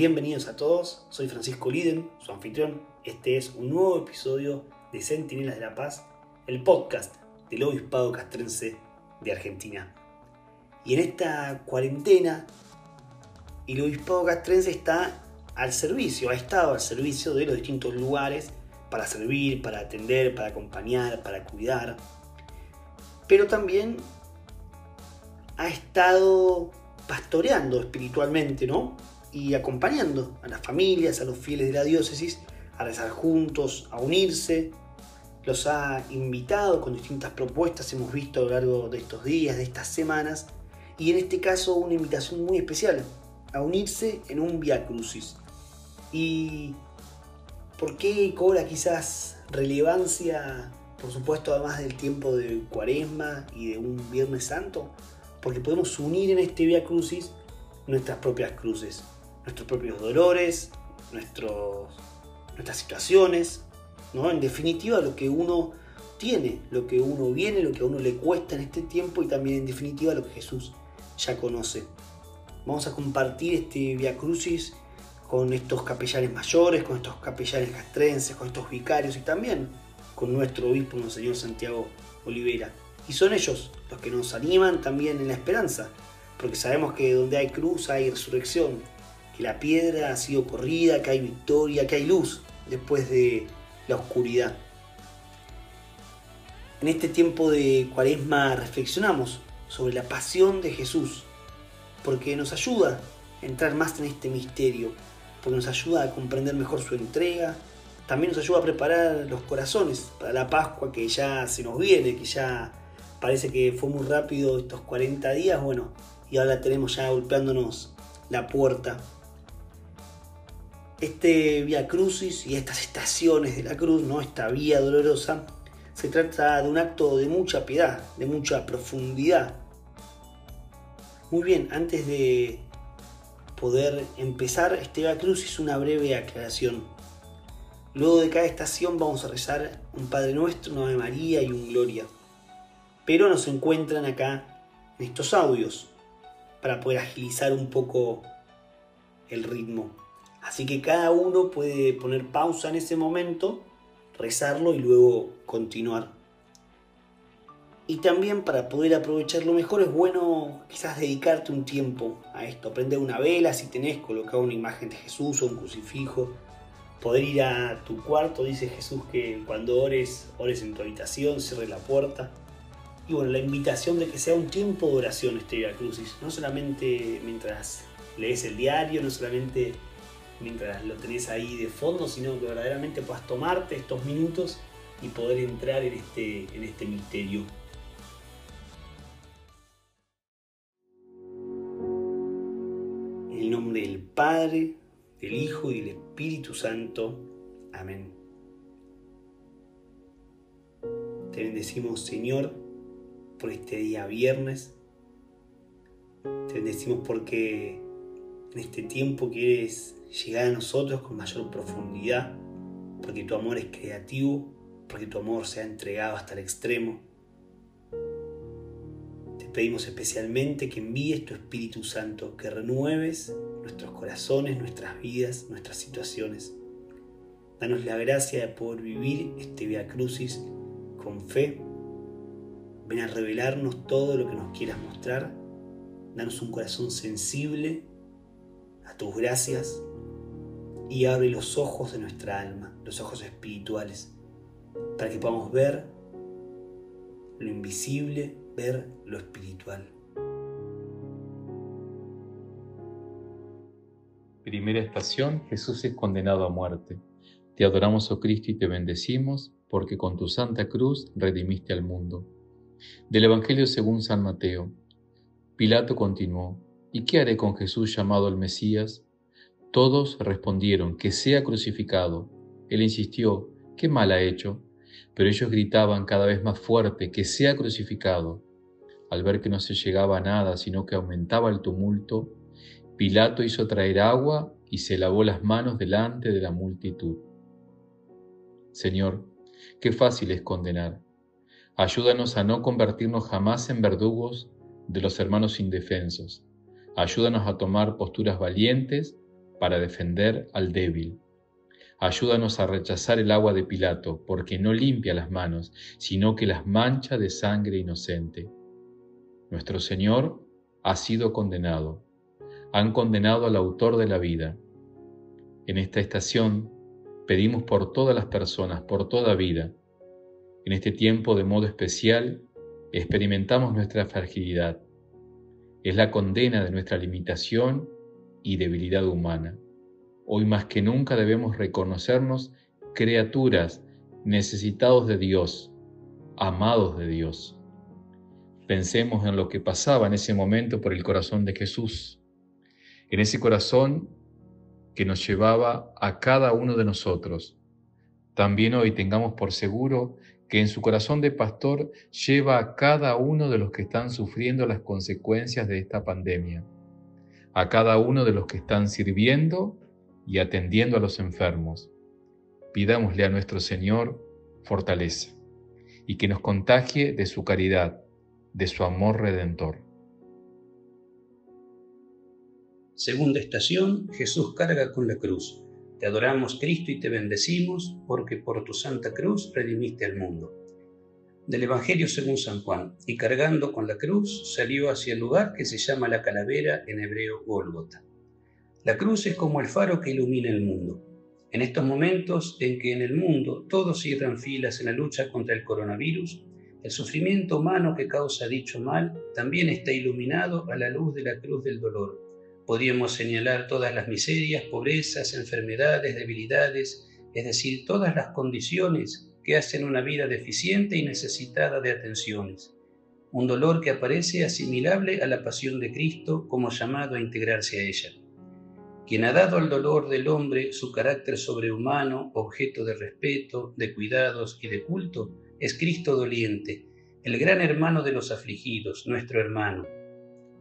Bienvenidos a todos, soy Francisco Liden, su anfitrión. Este es un nuevo episodio de Centinelas de la Paz, el podcast del Obispado Castrense de Argentina. Y en esta cuarentena, el Obispado Castrense está al servicio, ha estado al servicio de los distintos lugares para servir, para atender, para acompañar, para cuidar. Pero también ha estado pastoreando espiritualmente, ¿no? Y acompañando a las familias, a los fieles de la diócesis, a rezar juntos, a unirse. Los ha invitado con distintas propuestas, hemos visto a lo largo de estos días, de estas semanas, y en este caso una invitación muy especial, a unirse en un Via Crucis. ¿Y por qué cobra quizás relevancia, por supuesto, además del tiempo de Cuaresma y de un Viernes Santo? porque podemos unir en este Via Crucis nuestras propias cruces, nuestros propios dolores, nuestros, nuestras situaciones, ¿no? En definitiva, lo que uno tiene, lo que uno viene, lo que a uno le cuesta en este tiempo y también en definitiva lo que Jesús ya conoce. Vamos a compartir este Via Crucis con estos capellanes mayores, con estos capellanes castrenses, con estos vicarios y también con nuestro obispo, Monseñor Santiago Olivera. Y son ellos los que nos animan también en la esperanza, porque sabemos que donde hay cruz hay resurrección, que la piedra ha sido corrida, que hay victoria, que hay luz después de la oscuridad. En este tiempo de cuaresma reflexionamos sobre la pasión de Jesús, porque nos ayuda a entrar más en este misterio, porque nos ayuda a comprender mejor su entrega, también nos ayuda a preparar los corazones para la Pascua que ya se nos viene, que ya parece que fue muy rápido estos 40 días, bueno, y ahora tenemos ya golpeándonos la puerta. Este Vía Crucis y estas estaciones de la cruz, ¿no? esta vía dolorosa, se trata de un acto de mucha piedad, de mucha profundidad. Muy bien, antes de poder empezar este Via Crucis, una breve aclaración. Luego de cada estación vamos a rezar un Padre Nuestro, una Ave María y un Gloria pero nos encuentran acá en estos audios para poder agilizar un poco el ritmo. Así que cada uno puede poner pausa en ese momento, rezarlo y luego continuar. Y también para poder aprovecharlo mejor es bueno quizás dedicarte un tiempo a esto, prender una vela si tenés, colocar una imagen de Jesús o un crucifijo, poder ir a tu cuarto, dice Jesús que cuando ores, ores en tu habitación, cierre la puerta. Y bueno, la invitación de que sea un tiempo de oración este Via Crucis, no solamente mientras lees el diario, no solamente mientras lo tenés ahí de fondo, sino que verdaderamente puedas tomarte estos minutos y poder entrar en este, en este misterio. En el nombre del Padre, del Hijo y del Espíritu Santo. Amén. Te bendecimos, Señor por este día viernes. Te bendecimos porque en este tiempo quieres llegar a nosotros con mayor profundidad, porque tu amor es creativo, porque tu amor se ha entregado hasta el extremo. Te pedimos especialmente que envíes tu Espíritu Santo, que renueves nuestros corazones, nuestras vidas, nuestras situaciones. Danos la gracia de poder vivir este Via Crucis con fe Ven a revelarnos todo lo que nos quieras mostrar. Danos un corazón sensible a tus gracias y abre los ojos de nuestra alma, los ojos espirituales, para que podamos ver lo invisible, ver lo espiritual. Primera estación, Jesús es condenado a muerte. Te adoramos, oh Cristo, y te bendecimos, porque con tu santa cruz redimiste al mundo. Del Evangelio según San Mateo. Pilato continuó, ¿y qué haré con Jesús llamado el Mesías? Todos respondieron, que sea crucificado. Él insistió, ¿qué mal ha hecho? Pero ellos gritaban cada vez más fuerte, que sea crucificado. Al ver que no se llegaba a nada, sino que aumentaba el tumulto, Pilato hizo traer agua y se lavó las manos delante de la multitud. Señor, qué fácil es condenar Ayúdanos a no convertirnos jamás en verdugos de los hermanos indefensos. Ayúdanos a tomar posturas valientes para defender al débil. Ayúdanos a rechazar el agua de Pilato, porque no limpia las manos, sino que las mancha de sangre inocente. Nuestro Señor ha sido condenado. Han condenado al autor de la vida. En esta estación pedimos por todas las personas, por toda vida. En este tiempo de modo especial experimentamos nuestra fragilidad. Es la condena de nuestra limitación y debilidad humana. Hoy más que nunca debemos reconocernos criaturas necesitados de Dios, amados de Dios. Pensemos en lo que pasaba en ese momento por el corazón de Jesús, en ese corazón que nos llevaba a cada uno de nosotros. También hoy tengamos por seguro que en su corazón de pastor lleva a cada uno de los que están sufriendo las consecuencias de esta pandemia, a cada uno de los que están sirviendo y atendiendo a los enfermos. Pidámosle a nuestro Señor fortaleza y que nos contagie de su caridad, de su amor redentor. Segunda estación, Jesús carga con la cruz. Te adoramos Cristo y te bendecimos porque por tu santa cruz redimiste al mundo. Del Evangelio según San Juan, y cargando con la cruz salió hacia el lugar que se llama la calavera en hebreo Gólgota. La cruz es como el faro que ilumina el mundo. En estos momentos en que en el mundo todos cierran filas en la lucha contra el coronavirus, el sufrimiento humano que causa dicho mal también está iluminado a la luz de la cruz del dolor. Podríamos señalar todas las miserias, pobrezas, enfermedades, debilidades, es decir, todas las condiciones que hacen una vida deficiente y necesitada de atenciones. Un dolor que aparece asimilable a la pasión de Cristo como llamado a integrarse a ella. Quien ha dado al dolor del hombre su carácter sobrehumano, objeto de respeto, de cuidados y de culto, es Cristo doliente, el gran hermano de los afligidos, nuestro hermano.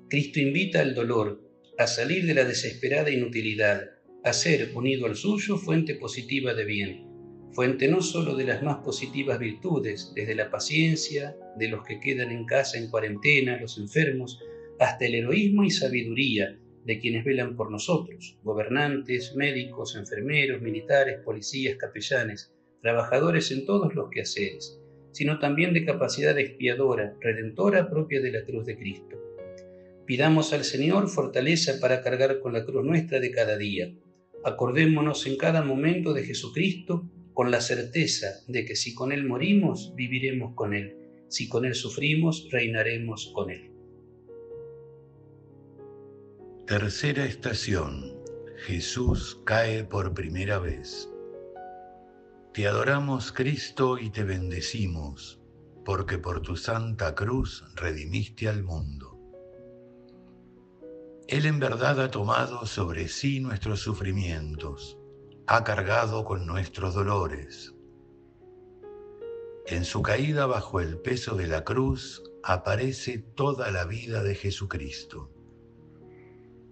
Cristo invita al dolor a salir de la desesperada inutilidad, a ser, unido al suyo, fuente positiva de bien, fuente no sólo de las más positivas virtudes, desde la paciencia de los que quedan en casa en cuarentena, los enfermos, hasta el heroísmo y sabiduría de quienes velan por nosotros, gobernantes, médicos, enfermeros, militares, policías, capellanes, trabajadores en todos los quehaceres sino también de capacidad expiadora, redentora propia de la cruz de Cristo. Pidamos al Señor fortaleza para cargar con la cruz nuestra de cada día. Acordémonos en cada momento de Jesucristo con la certeza de que si con Él morimos, viviremos con Él. Si con Él sufrimos, reinaremos con Él. Tercera estación. Jesús cae por primera vez. Te adoramos Cristo y te bendecimos, porque por tu santa cruz redimiste al mundo. Él en verdad ha tomado sobre sí nuestros sufrimientos, ha cargado con nuestros dolores. En su caída bajo el peso de la cruz aparece toda la vida de Jesucristo,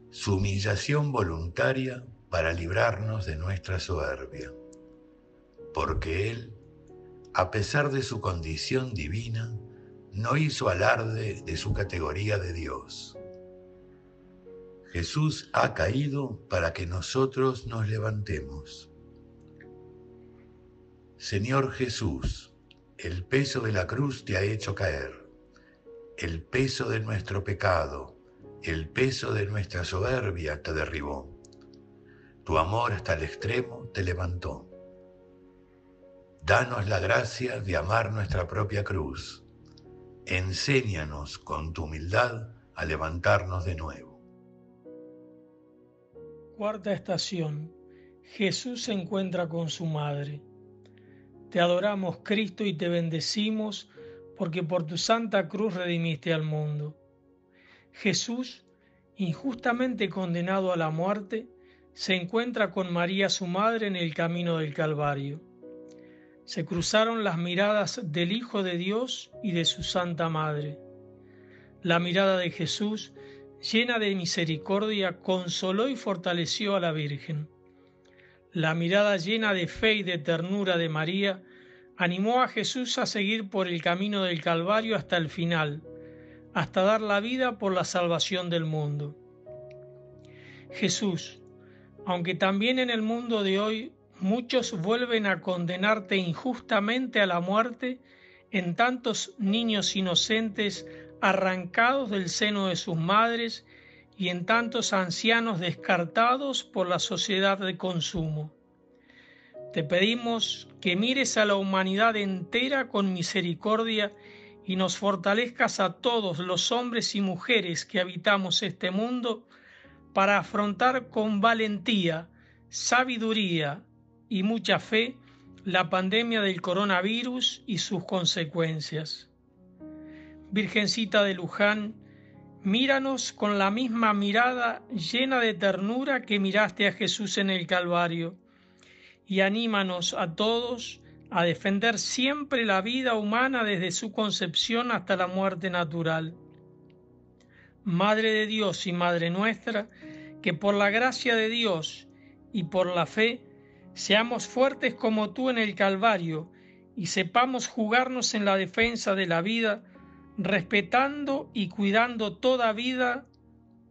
su humillación voluntaria para librarnos de nuestra soberbia porque Él, a pesar de su condición divina, no hizo alarde de su categoría de Dios. Jesús ha caído para que nosotros nos levantemos. Señor Jesús, el peso de la cruz te ha hecho caer, el peso de nuestro pecado, el peso de nuestra soberbia te derribó. Tu amor hasta el extremo te levantó. Danos la gracia de amar nuestra propia cruz. Enséñanos con tu humildad a levantarnos de nuevo. Cuarta estación. Jesús se encuentra con su madre. Te adoramos, Cristo, y te bendecimos porque por tu santa cruz redimiste al mundo. Jesús, injustamente condenado a la muerte, se encuentra con María su madre en el camino del Calvario se cruzaron las miradas del Hijo de Dios y de su Santa Madre. La mirada de Jesús, llena de misericordia, consoló y fortaleció a la Virgen. La mirada llena de fe y de ternura de María animó a Jesús a seguir por el camino del Calvario hasta el final, hasta dar la vida por la salvación del mundo. Jesús, aunque también en el mundo de hoy muchos vuelven a condenarte injustamente a la muerte en tantos niños inocentes arrancados del seno de sus madres y en tantos ancianos descartados por la sociedad de consumo. Te pedimos que mires a la humanidad entera con misericordia y nos fortalezcas a todos los hombres y mujeres que habitamos este mundo para afrontar con valentía, sabiduría y mucha fe la pandemia del coronavirus y sus consecuencias. Virgencita de Luján, míranos con la misma mirada llena de ternura que miraste a Jesús en el Calvario y anímanos a todos a defender siempre la vida humana desde su concepción hasta la muerte natural. Madre de Dios y Madre nuestra, que por la gracia de Dios y por la fe seamos fuertes como tú en el Calvario y sepamos jugarnos en la defensa de la vida, respetando y cuidando toda vida,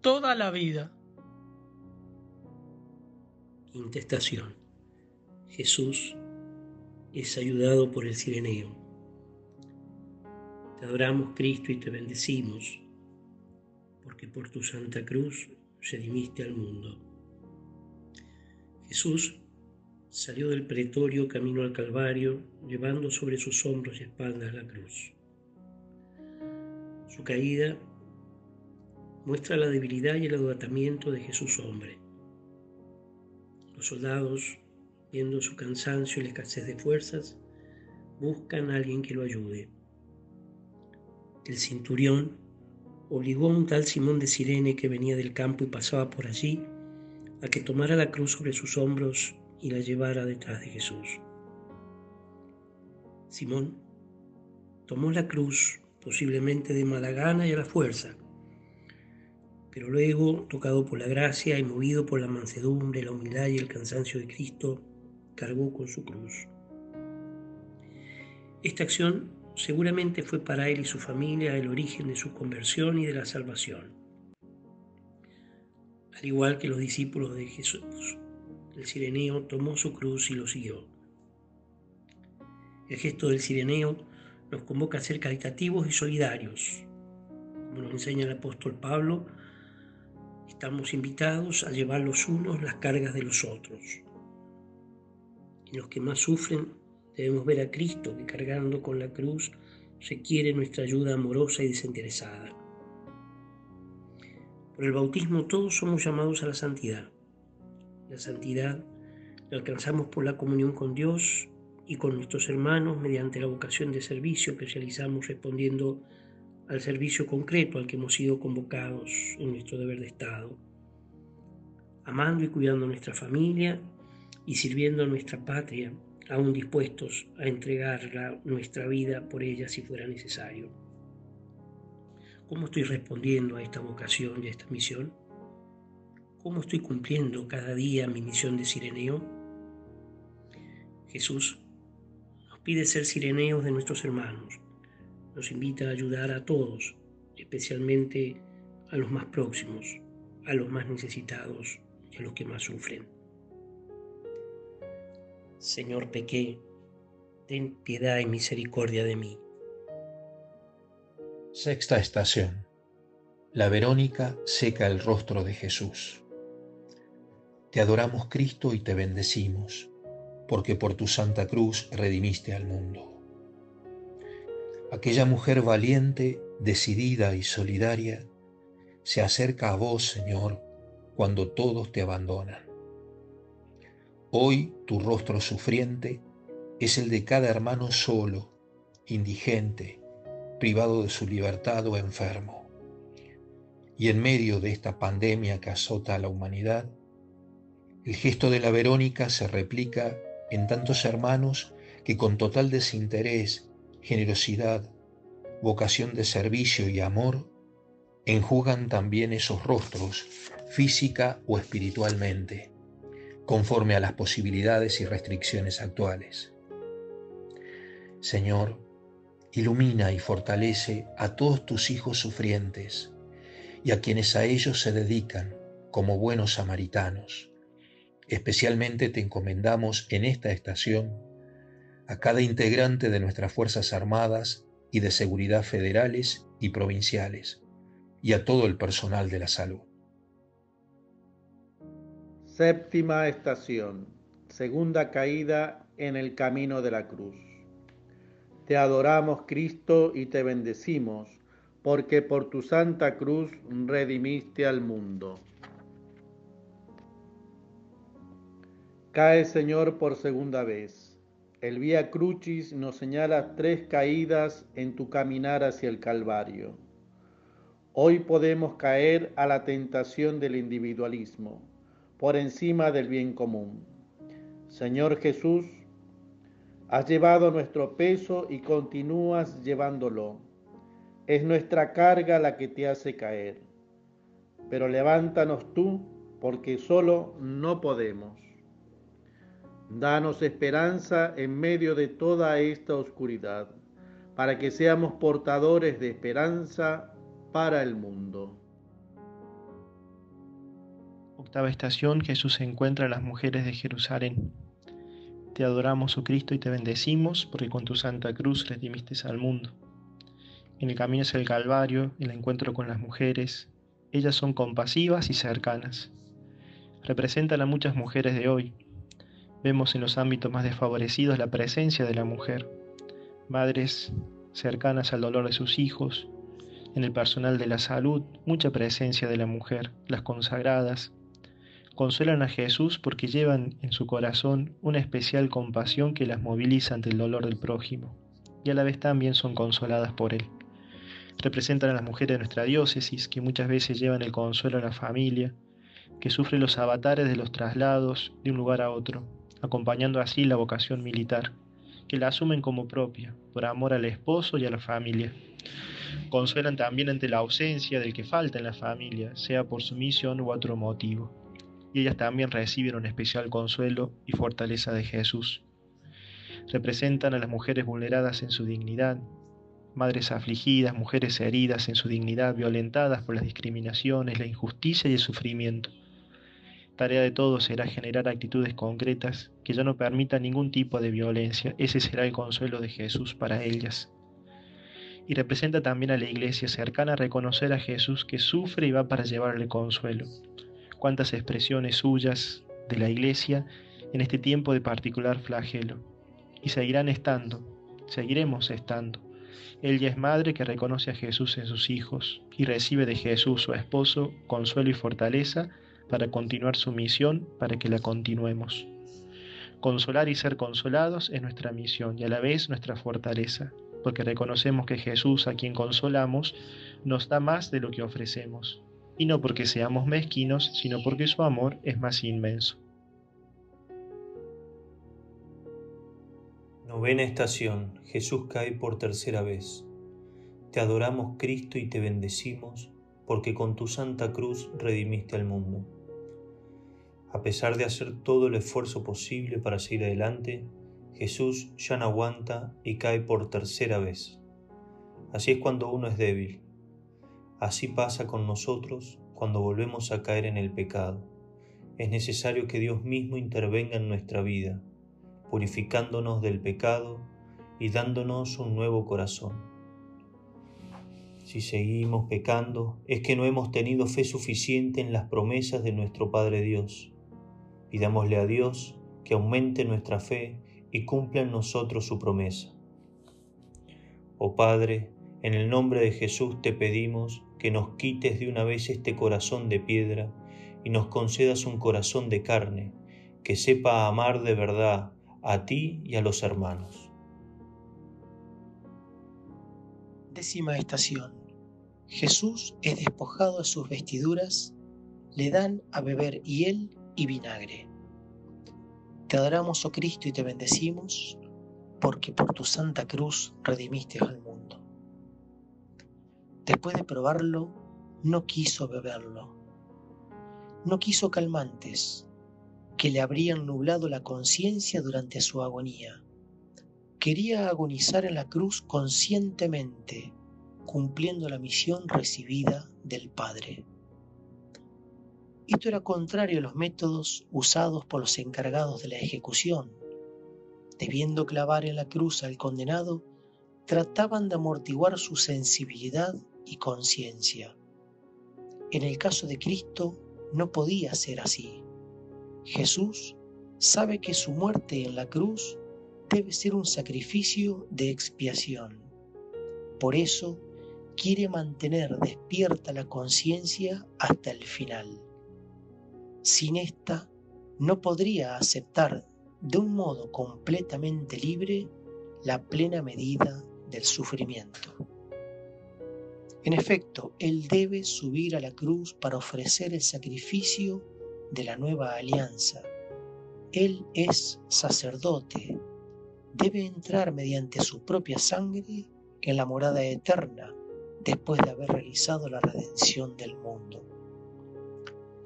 toda la vida. Intestación. Jesús es ayudado por el sireneo. Te adoramos Cristo y te bendecimos, porque por tu santa cruz redimiste al mundo. Jesús salió del pretorio camino al Calvario, llevando sobre sus hombros y espaldas la cruz. Su caída muestra la debilidad y el agotamiento de Jesús hombre. Los soldados viendo su cansancio y la escasez de fuerzas, buscan a alguien que lo ayude. El cinturión obligó a un tal Simón de Sirene que venía del campo y pasaba por allí a que tomara la cruz sobre sus hombros y la llevara detrás de Jesús. Simón tomó la cruz, posiblemente de mala gana y a la fuerza, pero luego, tocado por la gracia y movido por la mansedumbre, la humildad y el cansancio de Cristo, cargó con su cruz. Esta acción seguramente fue para él y su familia el origen de su conversión y de la salvación. Al igual que los discípulos de Jesús, el sireneo tomó su cruz y lo siguió. El gesto del sireneo nos convoca a ser caritativos y solidarios. Como nos enseña el apóstol Pablo, estamos invitados a llevar los unos las cargas de los otros. En los que más sufren debemos ver a Cristo que cargando con la cruz requiere nuestra ayuda amorosa y desinteresada. Por el bautismo todos somos llamados a la santidad. La santidad la alcanzamos por la comunión con Dios y con nuestros hermanos mediante la vocación de servicio que realizamos respondiendo al servicio concreto al que hemos sido convocados en nuestro deber de Estado, amando y cuidando a nuestra familia y sirviendo a nuestra patria, aún dispuestos a entregar nuestra vida por ella si fuera necesario. ¿Cómo estoy respondiendo a esta vocación y a esta misión? ¿Cómo estoy cumpliendo cada día mi misión de sireneo? Jesús pide ser sireneos de nuestros hermanos. Nos invita a ayudar a todos, especialmente a los más próximos, a los más necesitados y a los que más sufren. Señor, pequé, ten piedad y misericordia de mí. Sexta estación. La Verónica seca el rostro de Jesús. Te adoramos Cristo y te bendecimos, porque por tu santa cruz redimiste al mundo. Aquella mujer valiente, decidida y solidaria se acerca a vos, Señor, cuando todos te abandonan. Hoy tu rostro sufriente es el de cada hermano solo, indigente, privado de su libertad o enfermo. Y en medio de esta pandemia que azota a la humanidad, el gesto de la Verónica se replica en tantos hermanos que con total desinterés, generosidad, vocación de servicio y amor, enjugan también esos rostros, física o espiritualmente conforme a las posibilidades y restricciones actuales. Señor, ilumina y fortalece a todos tus hijos sufrientes y a quienes a ellos se dedican como buenos samaritanos, Especialmente te encomendamos en esta estación a cada integrante de nuestras Fuerzas Armadas y de Seguridad federales y provinciales, y a todo el personal de la salud. Séptima estación, segunda caída en el camino de la cruz. Te adoramos Cristo y te bendecimos, porque por tu santa cruz redimiste al mundo. Cae Señor por segunda vez. El Vía Crucis nos señala tres caídas en tu caminar hacia el Calvario. Hoy podemos caer a la tentación del individualismo, por encima del bien común. Señor Jesús, Has llevado nuestro peso y continúas llevándolo. Es nuestra carga la que te hace caer. Pero levántanos tú, porque solo no podemos. Danos esperanza en medio de toda esta oscuridad, para que seamos portadores de esperanza para el mundo. Octava estación, Jesús se encuentra a las mujeres de Jerusalén. Te adoramos, oh Cristo, y te bendecimos, porque con tu santa cruz redimiste al mundo. En el camino hacia el Calvario, el encuentro con las mujeres, ellas son compasivas y cercanas. Representan a muchas mujeres de hoy. Vemos en los ámbitos más desfavorecidos la presencia de la mujer. Madres cercanas al dolor de sus hijos. En el personal de la salud, mucha presencia de la mujer, las consagradas, consuelan a Jesús porque llevan en su corazón una especial compasión que las moviliza ante el dolor del prójimo, y a la vez también son consoladas por él. Representan a las mujeres de nuestra diócesis, que muchas veces llevan el consuelo a la familia, que sufre los avatares de los traslados de un lugar a otro, acompañando así la vocación militar, que la asumen como propia, por amor al esposo y a la familia. Consuelan también ante la ausencia del que falta en la familia, sea por su misión u otro motivo y ellas también reciben un especial consuelo y fortaleza de Jesús. Representan a las mujeres vulneradas en su dignidad, madres afligidas, mujeres heridas en su dignidad, violentadas por las discriminaciones, la injusticia y el sufrimiento. Tarea de todos será generar actitudes concretas que ya no permitan ningún tipo de violencia. Ese será el consuelo de Jesús para ellas. Y representa también a la iglesia cercana a reconocer a Jesús que sufre y va para llevarle consuelo cuántas expresiones suyas de la Iglesia en este tiempo de particular flagelo. Y seguirán estando, seguiremos estando. Ella es madre que reconoce a Jesús en sus hijos y recibe de Jesús, su esposo, consuelo y fortaleza para continuar su misión, para que la continuemos. Consolar y ser consolados es nuestra misión y a la vez nuestra fortaleza, porque reconocemos que Jesús, a quien consolamos, nos da más de lo que ofrecemos, y no porque seamos mezquinos, sino porque su amor es más inmenso. Novena estación. Jesús cae por tercera vez. Te adoramos Cristo y te bendecimos, porque con tu santa cruz redimiste al mundo. A pesar de hacer todo el esfuerzo posible para seguir adelante, Jesús ya no aguanta y cae por tercera vez. Así es cuando uno es débil Así pasa con nosotros cuando volvemos a caer en el pecado. Es necesario que Dios mismo intervenga en nuestra vida, purificándonos del pecado y dándonos un nuevo corazón. Si seguimos pecando, es que no hemos tenido fe suficiente en las promesas de nuestro Padre Dios. Pidámosle a Dios que aumente nuestra fe y cumpla en nosotros su promesa. Oh Padre, en el nombre de Jesús te pedimos que nos quites de una vez este corazón de piedra y nos concedas un corazón de carne, que sepa amar de verdad a ti y a los hermanos. Décima estación. Jesús es despojado de sus vestiduras, le dan a beber hiel y vinagre. Te adoramos, oh Cristo, y te bendecimos, porque por tu santa cruz redimiste al mundo. Después de probarlo, no quiso beberlo. No quiso calmantes que le habrían nublado la conciencia durante su agonía. Quería agonizar en la cruz conscientemente, cumpliendo la misión recibida del Padre. Esto era contrario a los métodos usados por los encargados de la ejecución. Debiendo clavar en la cruz al condenado, trataban de amortiguar su sensibilidad y conciencia. En el caso de Cristo no podía ser así. Jesús sabe que su muerte en la cruz debe ser un sacrificio de expiación. Por eso quiere mantener despierta la conciencia hasta el final. Sin esta, no podría aceptar de un modo completamente libre la plena medida del sufrimiento. En efecto, Él debe subir a la cruz para ofrecer el sacrificio de la nueva alianza. Él es sacerdote, debe entrar mediante su propia sangre en la morada eterna después de haber realizado la redención del mundo.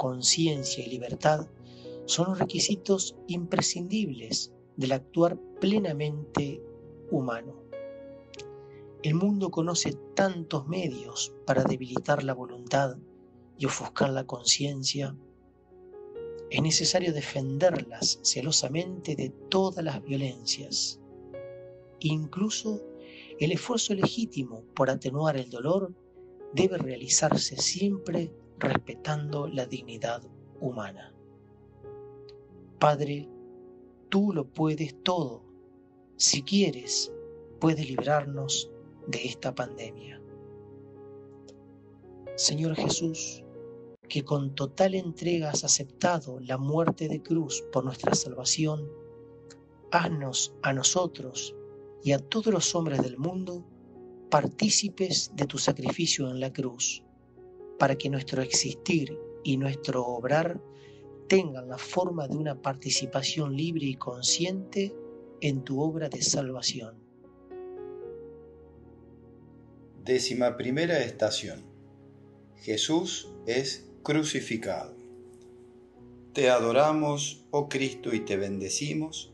Conciencia y libertad son los requisitos imprescindibles del actuar plenamente humano. El mundo conoce tantos medios para debilitar la voluntad y ofuscar la conciencia. Es necesario defenderlas celosamente de todas las violencias. Incluso el esfuerzo legítimo por atenuar el dolor debe realizarse siempre respetando la dignidad humana. Padre, tú lo puedes todo. Si quieres, puedes librarnos de esta pandemia. Señor Jesús, que con total entrega has aceptado la muerte de cruz por nuestra salvación, haznos a nosotros y a todos los hombres del mundo partícipes de tu sacrificio en la cruz, para que nuestro existir y nuestro obrar tengan la forma de una participación libre y consciente en tu obra de salvación. Décima primera estación. Jesús es crucificado. Te adoramos, oh Cristo, y te bendecimos,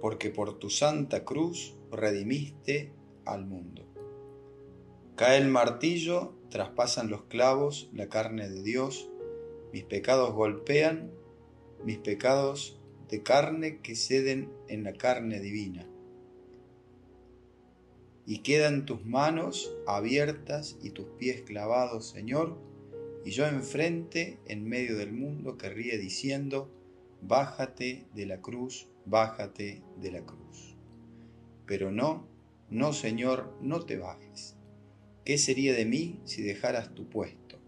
porque por tu santa cruz redimiste al mundo. Cae el martillo, traspasan los clavos la carne de Dios, mis pecados golpean, mis pecados de carne que ceden en la carne divina. Y quedan tus manos abiertas y tus pies clavados, Señor, y yo enfrente, en medio del mundo, que ríe diciendo, Bájate de la cruz, bájate de la cruz. Pero no, no, Señor, no te bajes. ¿Qué sería de mí si dejaras tu puesto?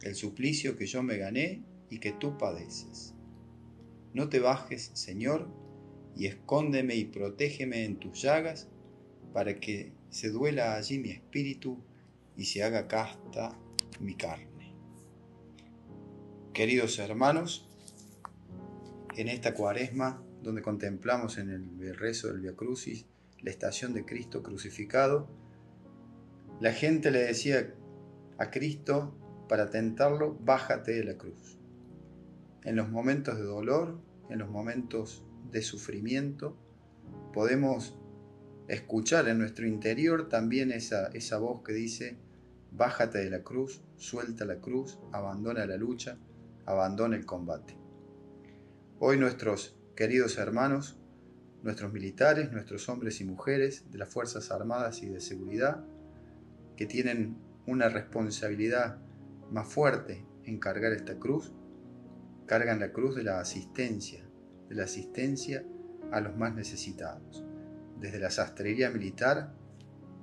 El suplicio que yo me gané y que tú padeces. No te bajes, Señor, y escóndeme y protégeme en tus llagas, para que se duela allí mi espíritu y se haga casta mi carne. Queridos hermanos, en esta cuaresma, donde contemplamos en el rezo del Via Crucis la estación de Cristo crucificado, la gente le decía a Cristo para tentarlo, bájate de la cruz. En los momentos de dolor, en los momentos de sufrimiento, podemos escuchar en nuestro interior también esa, esa voz que dice, bájate de la cruz, suelta la cruz, abandona la lucha, abandona el combate. Hoy nuestros queridos hermanos nuestros militares, nuestros hombres y mujeres de las Fuerzas Armadas y de Seguridad, que tienen una responsabilidad más fuerte en cargar esta cruz, cargan la cruz de la asistencia, de la asistencia a los más necesitados, desde la sastrería militar,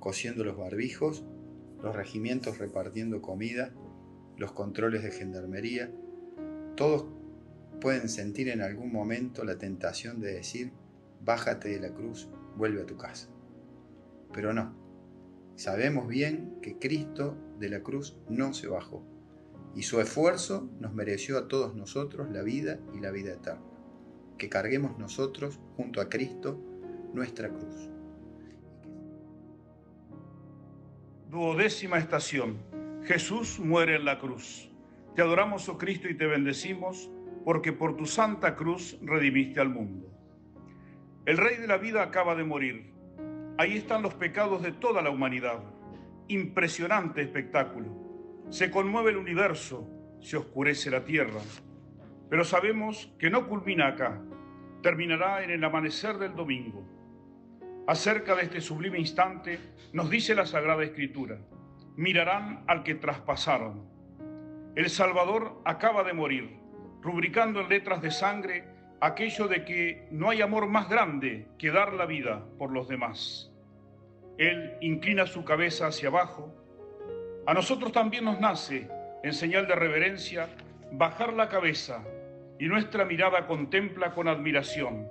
cosiendo los barbijos, los regimientos repartiendo comida, los controles de gendarmería, todos pueden sentir en algún momento la tentación de decir, bájate de la cruz, vuelve a tu casa. Pero no, sabemos bien que Cristo de la cruz no se bajó y su esfuerzo nos mereció a todos nosotros la vida y la vida eterna. Que carguemos nosotros junto a Cristo nuestra cruz. Duodécima estación. Jesús muere en la cruz. Te adoramos, oh Cristo, y te bendecimos, porque por tu santa cruz redimiste al mundo. El rey de la vida acaba de morir. Ahí están los pecados de toda la humanidad. Impresionante espectáculo. Se conmueve el universo, se oscurece la tierra. Pero sabemos que no culmina acá, terminará en el amanecer del domingo. Acerca de este sublime instante nos dice la Sagrada Escritura, mirarán al que traspasaron. El Salvador acaba de morir, rubricando en letras de sangre aquello de que no hay amor más grande que dar la vida por los demás. Él inclina su cabeza hacia abajo. A nosotros también nos nace, en señal de reverencia, bajar la cabeza y nuestra mirada contempla con admiración.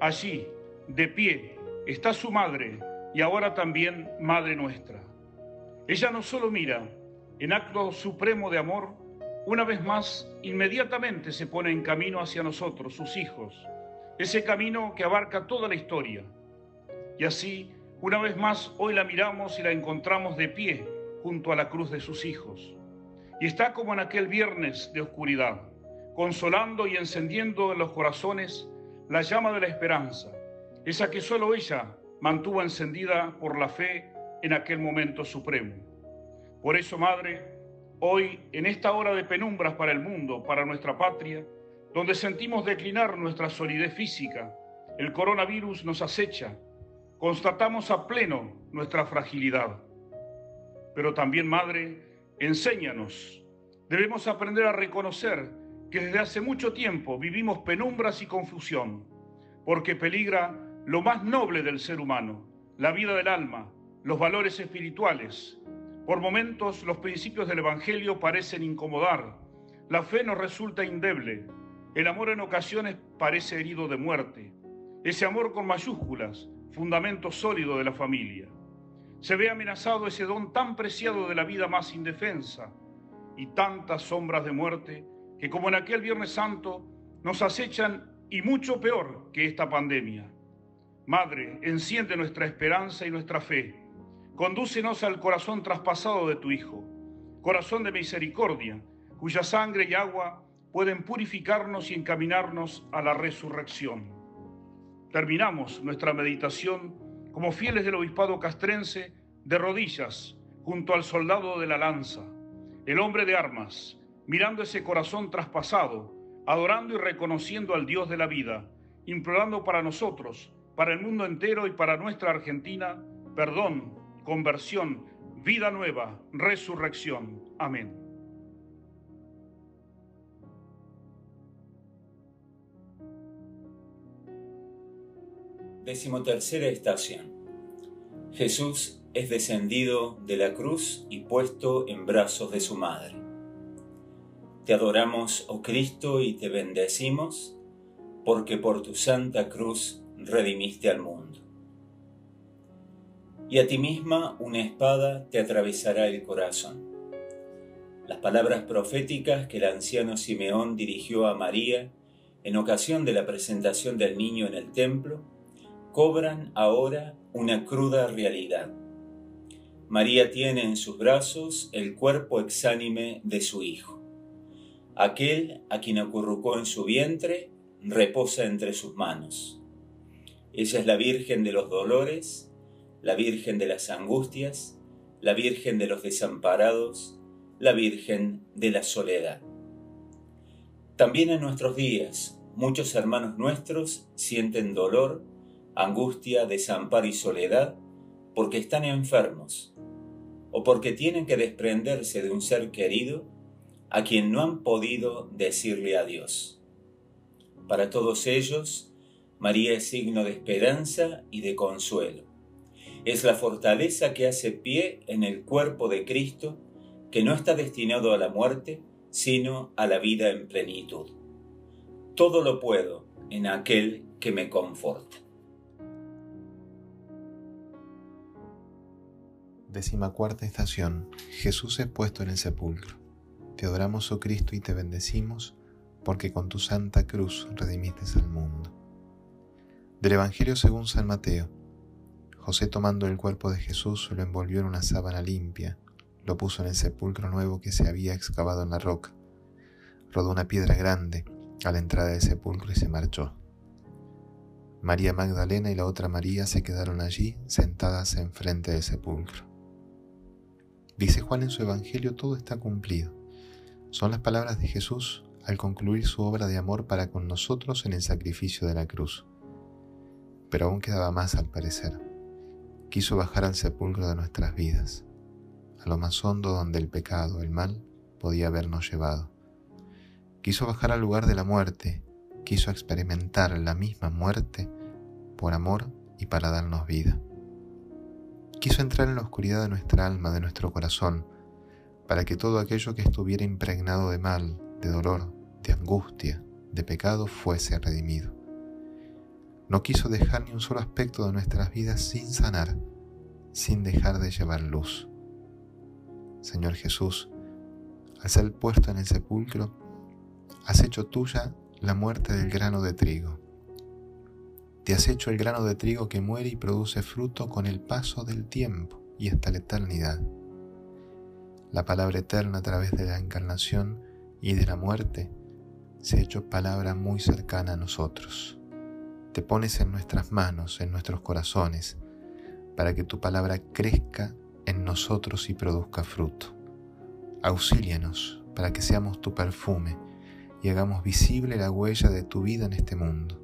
Allí, de pie, está su madre y ahora también madre nuestra. Ella no solo mira, en acto supremo de amor, una vez más, inmediatamente se pone en camino hacia nosotros, sus hijos, ese camino que abarca toda la historia. Y así, una vez más, hoy la miramos y la encontramos de pie junto a la cruz de sus hijos. Y está como en aquel viernes de oscuridad, consolando y encendiendo en los corazones la llama de la esperanza, esa que solo ella mantuvo encendida por la fe en aquel momento supremo. Por eso, Madre, Hoy, en esta hora de penumbras para el mundo, para nuestra patria, donde sentimos declinar nuestra solidez física, el coronavirus nos acecha, constatamos a pleno nuestra fragilidad. Pero también, Madre, enséñanos. Debemos aprender a reconocer que desde hace mucho tiempo vivimos penumbras y confusión, porque peligra lo más noble del ser humano, la vida del alma, los valores espirituales, por momentos los principios del Evangelio parecen incomodar, la fe nos resulta indeble, el amor en ocasiones parece herido de muerte, ese amor con mayúsculas, fundamento sólido de la familia. Se ve amenazado ese don tan preciado de la vida más indefensa y tantas sombras de muerte que como en aquel Viernes Santo nos acechan y mucho peor que esta pandemia. Madre, enciende nuestra esperanza y nuestra fe Condúcenos al corazón traspasado de tu Hijo, corazón de misericordia, cuya sangre y agua pueden purificarnos y encaminarnos a la resurrección. Terminamos nuestra meditación como fieles del obispado castrense de rodillas junto al soldado de la lanza, el hombre de armas, mirando ese corazón traspasado, adorando y reconociendo al Dios de la vida, implorando para nosotros, para el mundo entero y para nuestra Argentina, perdón, conversión, vida nueva, resurrección. Amén. Decimotercera estación. Jesús es descendido de la cruz y puesto en brazos de su madre. Te adoramos, oh Cristo, y te bendecimos, porque por tu santa cruz redimiste al mundo y a ti misma una espada te atravesará el corazón. Las palabras proféticas que el anciano Simeón dirigió a María en ocasión de la presentación del niño en el templo cobran ahora una cruda realidad. María tiene en sus brazos el cuerpo exánime de su hijo. Aquel a quien acurrucó en su vientre reposa entre sus manos. Ella es la Virgen de los Dolores la Virgen de las Angustias, la Virgen de los Desamparados, la Virgen de la Soledad. También en nuestros días, muchos hermanos nuestros sienten dolor, angustia, desamparo y soledad porque están enfermos o porque tienen que desprenderse de un ser querido a quien no han podido decirle adiós. Para todos ellos, María es signo de esperanza y de consuelo. Es la fortaleza que hace pie en el cuerpo de Cristo, que no está destinado a la muerte, sino a la vida en plenitud. Todo lo puedo en aquel que me conforta. Décima cuarta estación. Jesús es puesto en el sepulcro. Te adoramos, oh Cristo, y te bendecimos, porque con tu santa cruz redimiste al mundo. Del Evangelio según San Mateo. José tomando el cuerpo de Jesús lo envolvió en una sábana limpia, lo puso en el sepulcro nuevo que se había excavado en la roca. Rodó una piedra grande a la entrada del sepulcro y se marchó. María Magdalena y la otra María se quedaron allí sentadas enfrente del sepulcro. Dice Juan en su Evangelio, todo está cumplido. Son las palabras de Jesús al concluir su obra de amor para con nosotros en el sacrificio de la cruz. Pero aún quedaba más al parecer. Quiso bajar al sepulcro de nuestras vidas, a lo más hondo donde el pecado, el mal, podía habernos llevado. Quiso bajar al lugar de la muerte, quiso experimentar la misma muerte por amor y para darnos vida. Quiso entrar en la oscuridad de nuestra alma, de nuestro corazón, para que todo aquello que estuviera impregnado de mal, de dolor, de angustia, de pecado fuese redimido. No quiso dejar ni un solo aspecto de nuestras vidas sin sanar, sin dejar de llevar luz. Señor Jesús, al ser puesto en el sepulcro, has hecho tuya la muerte del grano de trigo. Te has hecho el grano de trigo que muere y produce fruto con el paso del tiempo y hasta la eternidad. La palabra eterna a través de la encarnación y de la muerte se ha hecho palabra muy cercana a nosotros. Te pones en nuestras manos, en nuestros corazones, para que tu palabra crezca en nosotros y produzca fruto. Auxílianos para que seamos tu perfume y hagamos visible la huella de tu vida en este mundo.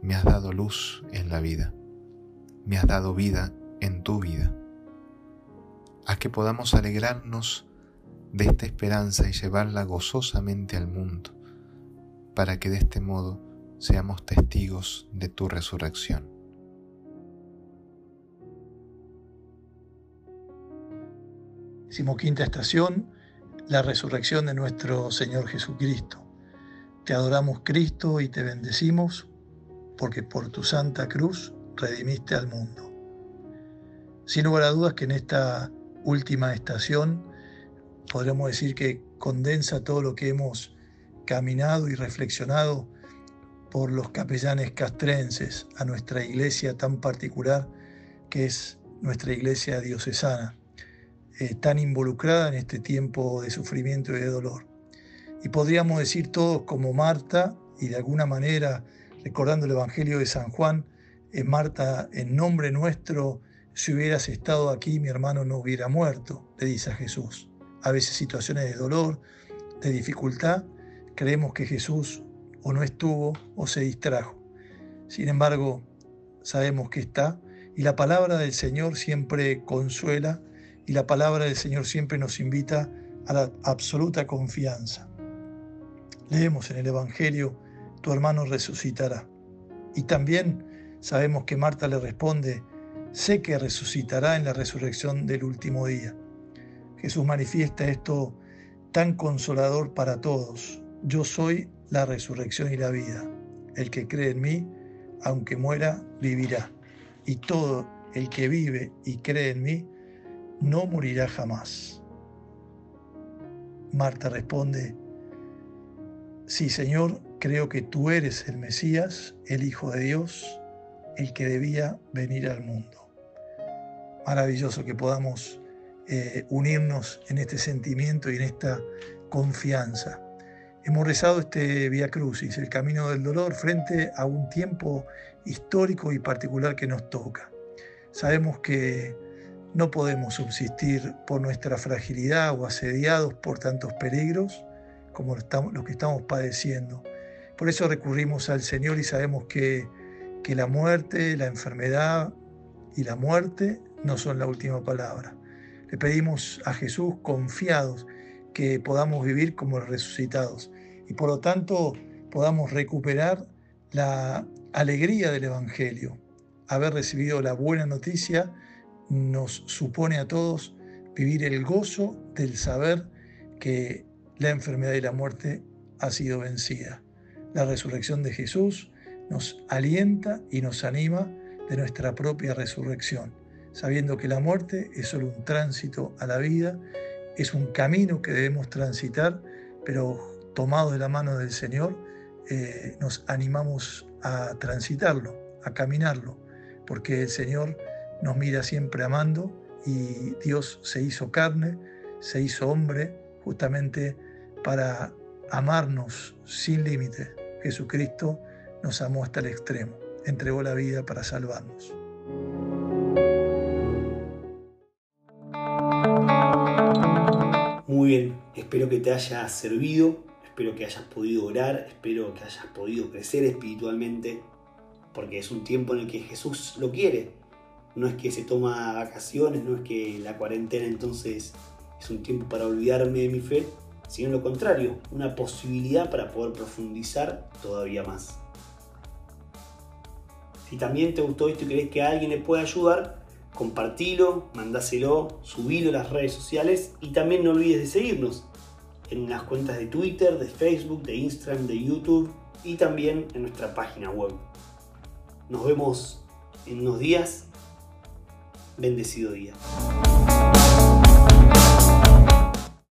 Me has dado luz en la vida, me has dado vida en tu vida. Haz que podamos alegrarnos de esta esperanza y llevarla gozosamente al mundo, para que de este modo seamos testigos de tu resurrección. Quinta estación, la resurrección de nuestro Señor Jesucristo. Te adoramos Cristo y te bendecimos porque por tu santa cruz redimiste al mundo. Sin lugar a dudas que en esta última estación podríamos decir que condensa todo lo que hemos caminado y reflexionado por los capellanes castrenses a nuestra iglesia tan particular que es nuestra iglesia diocesana, eh, tan involucrada en este tiempo de sufrimiento y de dolor. Y podríamos decir todos como Marta, y de alguna manera recordando el Evangelio de San Juan, eh, Marta, en nombre nuestro, si hubieras estado aquí, mi hermano no hubiera muerto, le dice a Jesús. A veces situaciones de dolor, de dificultad, creemos que Jesús o no estuvo o se distrajo. Sin embargo, sabemos que está y la palabra del Señor siempre consuela y la palabra del Señor siempre nos invita a la absoluta confianza. Leemos en el Evangelio tu hermano resucitará. Y también sabemos que Marta le responde, sé que resucitará en la resurrección del último día. Jesús manifiesta esto tan consolador para todos. Yo soy la resurrección y la vida. El que cree en mí, aunque muera, vivirá. Y todo el que vive y cree en mí, no morirá jamás. Marta responde, sí Señor, Creo que tú eres el Mesías, el Hijo de Dios, el que debía venir al mundo. Maravilloso que podamos eh, unirnos en este sentimiento y en esta confianza. Hemos rezado este Via Crucis, el camino del dolor, frente a un tiempo histórico y particular que nos toca. Sabemos que no podemos subsistir por nuestra fragilidad o asediados por tantos peligros como los que estamos padeciendo. Por eso recurrimos al Señor y sabemos que, que la muerte, la enfermedad y la muerte no son la última palabra. Le pedimos a Jesús confiados que podamos vivir como resucitados y por lo tanto podamos recuperar la alegría del Evangelio. Haber recibido la buena noticia nos supone a todos vivir el gozo del saber que la enfermedad y la muerte ha sido vencida. La resurrección de Jesús nos alienta y nos anima de nuestra propia resurrección, sabiendo que la muerte es solo un tránsito a la vida, es un camino que debemos transitar, pero tomados de la mano del Señor, eh, nos animamos a transitarlo, a caminarlo, porque el Señor nos mira siempre amando y Dios se hizo carne, se hizo hombre justamente para amarnos sin límites. Jesucristo nos amó hasta el extremo, entregó la vida para salvarnos. Muy bien, Espero que te haya servido, espero que hayas podido orar, espero que hayas podido crecer espiritualmente, porque es un tiempo en el que Jesús lo quiere. No es que se toma vacaciones, no es que la cuarentena entonces es un tiempo para olvidarme de mi fe, sino lo contrario, una posibilidad para poder profundizar todavía más. Si también te gustó esto y crees que alguien le puede ayudar, compartilo, mandáselo, subilo a las redes sociales y también no olvides de seguirnos en las cuentas de Twitter, de Facebook, de Instagram, de YouTube y también en nuestra página web. Nos vemos en unos días. Bendecido día.